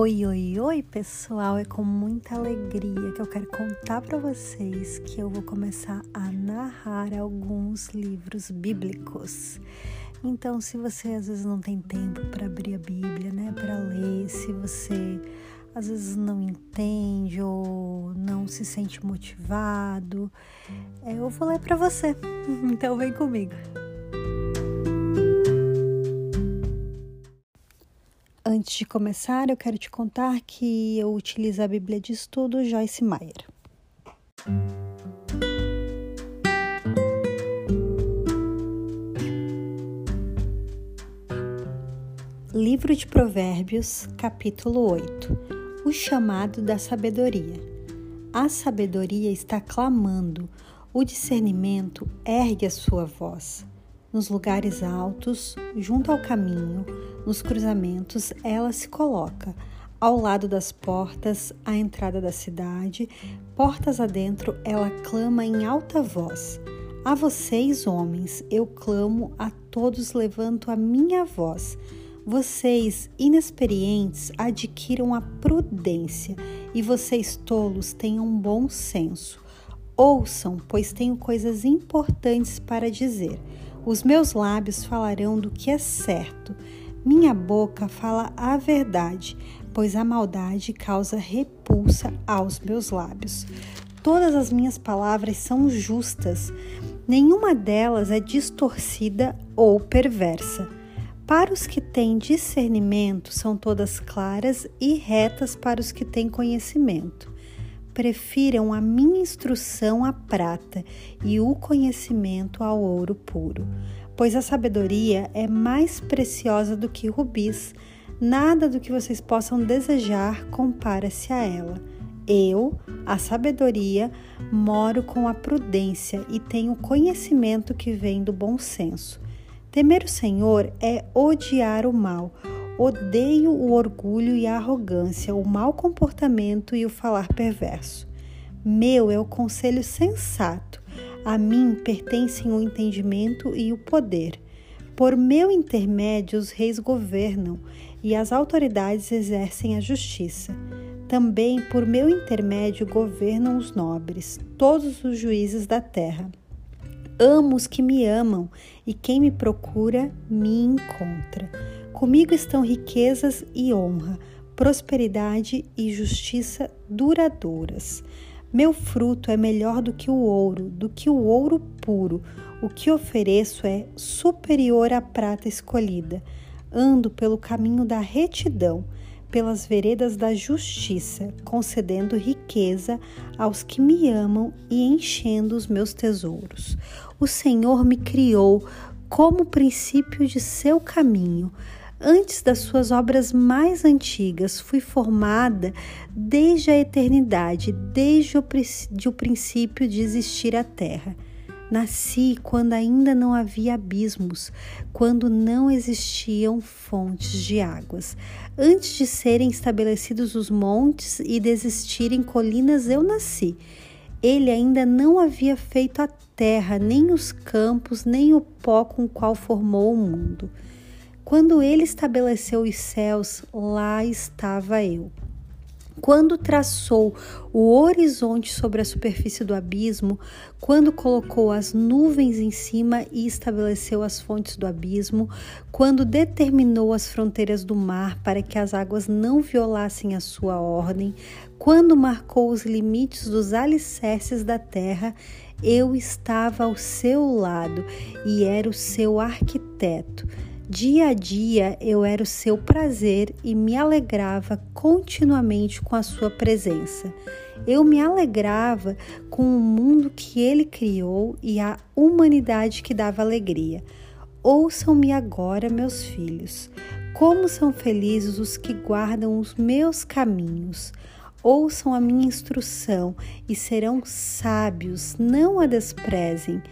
Oi, oi, oi, pessoal! É com muita alegria que eu quero contar para vocês que eu vou começar a narrar alguns livros bíblicos. Então, se você às vezes não tem tempo para abrir a Bíblia, né, para ler, se você às vezes não entende ou não se sente motivado, é, eu vou ler para você. Então, vem comigo. Antes de começar, eu quero te contar que eu utilizo a Bíblia de Estudo Joyce Meyer. Livro de Provérbios, capítulo 8 O chamado da sabedoria. A sabedoria está clamando, o discernimento ergue a sua voz. Nos lugares altos, junto ao caminho, nos cruzamentos, ela se coloca, ao lado das portas, à entrada da cidade, portas adentro, ela clama em alta voz. A vocês, homens, eu clamo, a todos levanto a minha voz. Vocês, inexperientes, adquiram a prudência, e vocês, tolos, tenham bom senso. Ouçam, pois tenho coisas importantes para dizer. Os meus lábios falarão do que é certo. Minha boca fala a verdade, pois a maldade causa repulsa aos meus lábios. Todas as minhas palavras são justas, nenhuma delas é distorcida ou perversa. Para os que têm discernimento, são todas claras e retas para os que têm conhecimento prefiram a minha instrução à prata e o conhecimento ao ouro puro, pois a sabedoria é mais preciosa do que rubis. Nada do que vocês possam desejar compara-se a ela. Eu, a sabedoria, moro com a prudência e tenho conhecimento que vem do bom senso. Temer o Senhor é odiar o mal Odeio o orgulho e a arrogância, o mau comportamento e o falar perverso. Meu é o conselho sensato. A mim pertencem o entendimento e o poder. Por meu intermédio, os reis governam e as autoridades exercem a justiça. Também por meu intermédio governam os nobres, todos os juízes da terra. Amo os que me amam, e quem me procura me encontra. Comigo estão riquezas e honra, prosperidade e justiça duradouras. Meu fruto é melhor do que o ouro, do que o ouro puro. O que ofereço é superior à prata escolhida. Ando pelo caminho da retidão, pelas veredas da justiça, concedendo riqueza aos que me amam e enchendo os meus tesouros. O Senhor me criou como princípio de seu caminho Antes das suas obras mais antigas, fui formada desde a eternidade, desde o, princípio de existir a terra. Nasci quando ainda não havia abismos, quando não existiam fontes de águas. Antes de serem estabelecidos os montes e de existirem colinas, eu nasci. Ele ainda não havia feito a terra, nem os campos, nem o pó com o qual formou o mundo. Quando ele estabeleceu os céus, lá estava eu. Quando traçou o horizonte sobre a superfície do abismo, quando colocou as nuvens em cima e estabeleceu as fontes do abismo, quando determinou as fronteiras do mar para que as águas não violassem a sua ordem, quando marcou os limites dos alicerces da terra, eu estava ao seu lado e era o seu arquiteto. Dia a dia eu era o seu prazer e me alegrava continuamente com a sua presença. Eu me alegrava com o mundo que ele criou e a humanidade que dava alegria. Ouçam-me agora, meus filhos. Como são felizes os que guardam os meus caminhos. Ouçam a minha instrução e serão sábios, não a desprezem.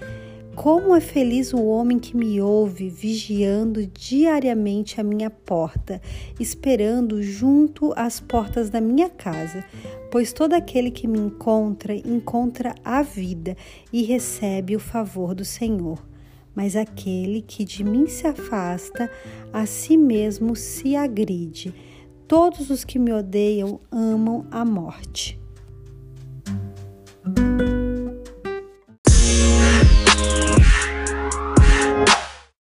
Como é feliz o homem que me ouve, vigiando diariamente a minha porta, esperando junto às portas da minha casa, pois todo aquele que me encontra, encontra a vida e recebe o favor do Senhor. Mas aquele que de mim se afasta, a si mesmo se agride. Todos os que me odeiam amam a morte.